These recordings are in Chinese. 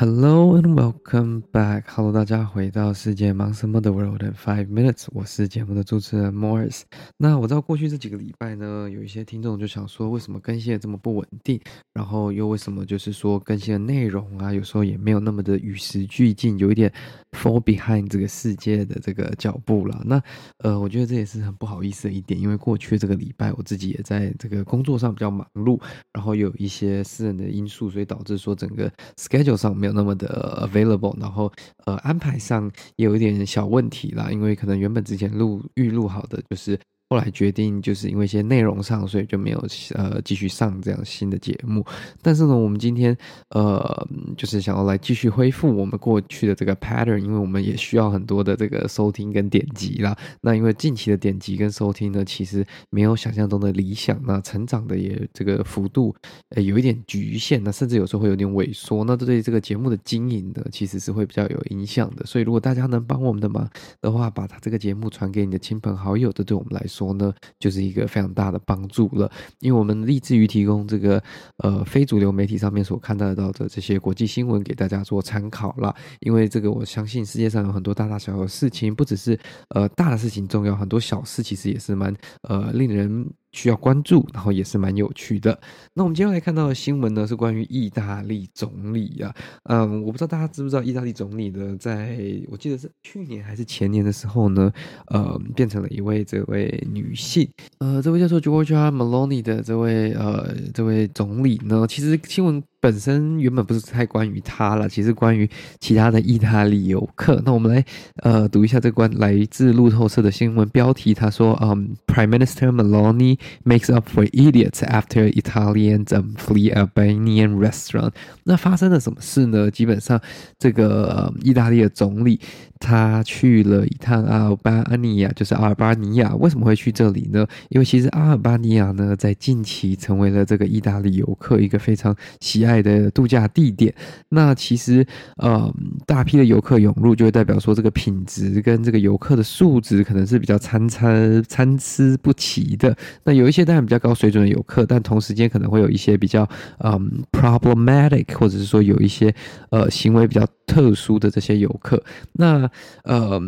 Hello and welcome back. Hello，大家回到世界忙什么的 World in Five Minutes。我是节目的主持人 Morris。那我知道过去这几个礼拜呢，有一些听众就想说，为什么更新的这么不稳定？然后又为什么就是说更新的内容啊，有时候也没有那么的与时俱进，有一点 fall behind 这个世界的这个脚步了。那呃，我觉得这也是很不好意思的一点，因为过去这个礼拜我自己也在这个工作上比较忙碌，然后有一些私人的因素，所以导致说整个 schedule 上没有。那么的 available，然后呃安排上也有一点小问题啦，因为可能原本之前录预录好的就是。后来决定就是因为一些内容上，所以就没有呃继续上这样新的节目。但是呢，我们今天呃就是想要来继续恢复我们过去的这个 pattern，因为我们也需要很多的这个收听跟点击啦。那因为近期的点击跟收听呢，其实没有想象中的理想，那成长的也这个幅度呃有一点局限，那甚至有时候会有点萎缩。那这对这个节目的经营呢，其实是会比较有影响的。所以如果大家能帮我们的忙的话，把他这个节目传给你的亲朋好友，这对我们来说。说呢，就是一个非常大的帮助了，因为我们立志于提供这个呃非主流媒体上面所看得到的这些国际新闻给大家做参考了。因为这个我相信世界上有很多大大小小的事情，不只是呃大的事情重要，很多小事其实也是蛮呃令人。需要关注，然后也是蛮有趣的。那我们接下来看到的新闻呢，是关于意大利总理啊。嗯，我不知道大家知不知道，意大利总理呢，在我记得是去年还是前年的时候呢，呃，变成了一位这位女性。呃，这位叫做 Giorgia Meloni 的这位呃这位总理呢，其实新闻。本身原本不是太关于他了，其实关于其他的意大利游客。那我们来呃读一下这关来自路透社的新闻标题，他说：“嗯、，Prime Minister Maloney makes up for idiots after Italians flee Albanian restaurant。”那发生了什么事呢？基本上，这个、意大利的总理。他去了一趟阿尔巴尼亚，就是阿尔巴尼亚。为什么会去这里呢？因为其实阿尔巴尼亚呢，在近期成为了这个意大利游客一个非常喜爱爱的度假地点。那其实，呃，大批的游客涌入，就会代表说这个品质跟这个游客的素质可能是比较参差、参差不齐的。那有一些当然比较高水准的游客，但同时间可能会有一些比较嗯 problematic，或者是说有一些呃行为比较特殊的这些游客。那呃，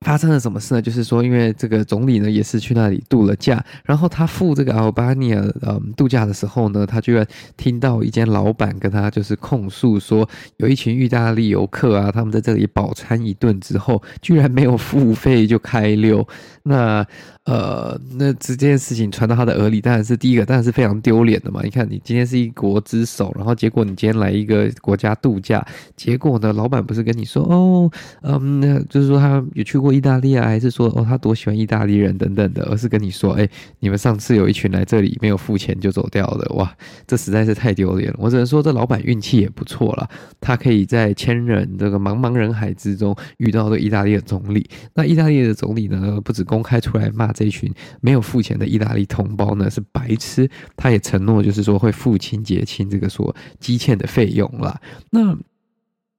发生了什么事呢？就是说，因为这个总理呢也是去那里度了假，然后他赴这个阿尔巴尼亚呃度假的时候呢，他居然听到一间老板跟他就是控诉说，有一群意大利游客啊，他们在这里饱餐一顿之后，居然没有付费就开溜。那呃，那这件事情传到他的耳里，当然是第一个，当然是非常丢脸的嘛。你看，你今天是一国之首，然后结果你今天来一个国家度假，结果呢，老板不是跟你说哦，嗯，那就是说他有去过意大利啊，还是说哦他多喜欢意大利人等等的，而是跟你说，哎，你们上次有一群来这里没有付钱就走掉的，哇，这实在是太丢脸了。我只能说这老板运气也不错啦，他可以在千人这个茫茫人海之中遇到这意大利的总理。那意大利的总理呢，不止公开出来骂。这群没有付钱的意大利同胞呢，是白痴，他也承诺就是说会付清结清这个所积欠的费用啦。那。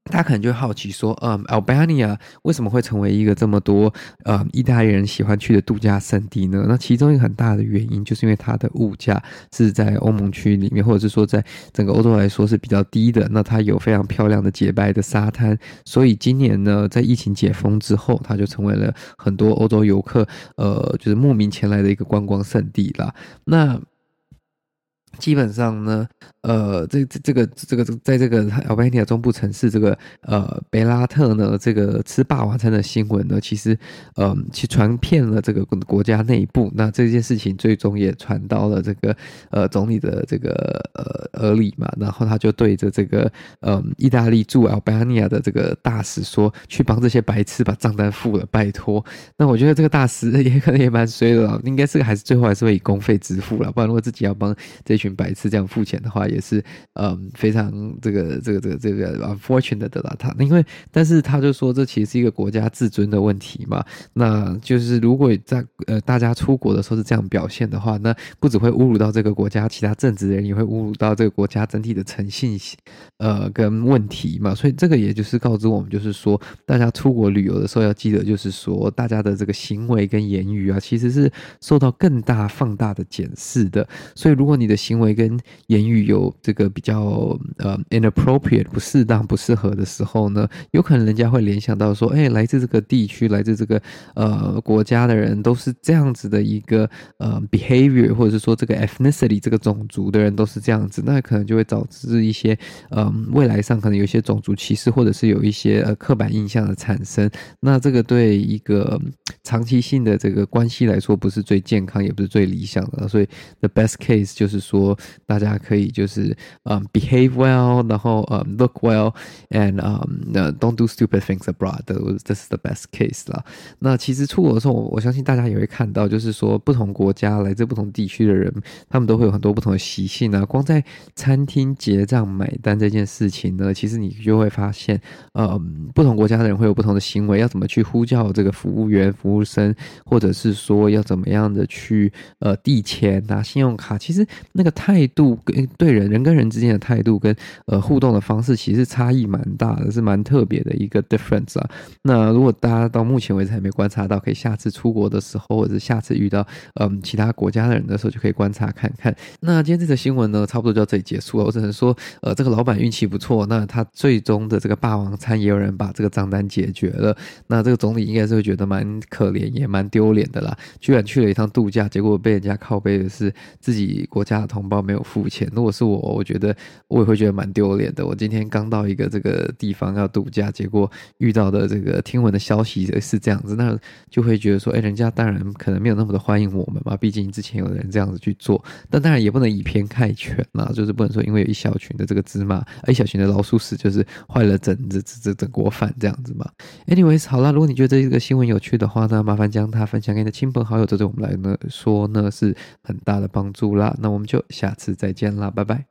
大家可能就好奇说，嗯，Albania 为什么会成为一个这么多呃意大利人喜欢去的度假胜地呢？那其中一个很大的原因，就是因为它的物价是在欧盟区里面，或者是说在整个欧洲来说是比较低的。那它有非常漂亮的洁白的沙滩，所以今年呢，在疫情解封之后，它就成为了很多欧洲游客呃就是慕名前来的一个观光胜地啦。那基本上呢，呃，这这这个这个在这个阿尔巴尼亚中部城市这个呃贝拉特呢，这个吃霸王餐的新闻呢，其实呃去传遍了这个国家内部。那这件事情最终也传到了这个呃总理的这个呃耳里嘛，然后他就对着这个呃意大利驻阿尔巴尼亚的这个大使说，去帮这些白痴把账单付了，拜托。那我觉得这个大使也可能也蛮衰的，应该是还是最后还是会以公费支付了，不然如果自己要帮这群白痴这样付钱的话，也是嗯非常这个这个这个这个 unfortunate 的啦。他因为但是他就说这其实是一个国家自尊的问题嘛。那就是如果在呃大家出国的时候是这样表现的话，那不只会侮辱到这个国家其他正直的人，也会侮辱到这个国家整体的诚信呃跟问题嘛。所以这个也就是告知我们，就是说大家出国旅游的时候要记得，就是说大家的这个行为跟言语啊，其实是受到更大放大的检视的。所以如果你的行行为跟言语有这个比较呃 inappropriate 不适当不适合的时候呢，有可能人家会联想到说，哎，来自这个地区，来自这个呃国家的人都是这样子的一个呃 behavior，或者是说这个 ethnicity 这个种族的人都是这样子，那可能就会导致一些呃未来上可能有一些种族歧视，或者是有一些呃刻板印象的产生。那这个对一个长期性的这个关系来说，不是最健康，也不是最理想的。所以 the best case 就是说，说大家可以就是嗯、behave well，然后嗯、look well，and 嗯、um, don't do stupid things abroad。这是 the best case 啦。那其实出国的时候，我相信大家也会看到，就是说不同国家来自不同地区的人，他们都会有很多不同的习性啊。光在餐厅结账买单这件事情呢，其实你就会发现，嗯，不同国家的人会有不同的行为，要怎么去呼叫这个服务员、服务生，或者是说要怎么样的去呃递钱拿信用卡，其实那个态度跟对人人跟人之间的态度跟呃互动的方式，其实差异蛮大的，是蛮特别的一个 difference 啊。那如果大家到目前为止还没观察到，可以下次出国的时候，或者是下次遇到嗯其他国家的人的时候，就可以观察看看。那今天这则新闻呢，差不多就到这里结束了。我只能说，呃，这个老板运气不错，那他最终的这个霸王餐也有人把这个账单解决了。那这个总理应该是会觉得蛮可怜，也蛮丢脸的啦。居然去了一趟度假，结果被人家靠背的是自己国家的同红包没有付钱。如果是我，我觉得我也会觉得蛮丢脸的。我今天刚到一个这个地方要度假，结果遇到的这个听闻的消息是这样子，那就会觉得说，哎，人家当然可能没有那么的欢迎我们嘛。毕竟之前有人这样子去做，但当然也不能以偏概全啦，就是不能说因为有一小群的这个芝麻，一小群的老鼠屎，就是坏了整这这整锅饭这样子嘛。Anyways，好啦，如果你觉得这个新闻有趣的话呢，麻烦将它分享给你的亲朋好友，这对我们来呢说呢是很大的帮助啦。那我们就下次再见啦，拜拜。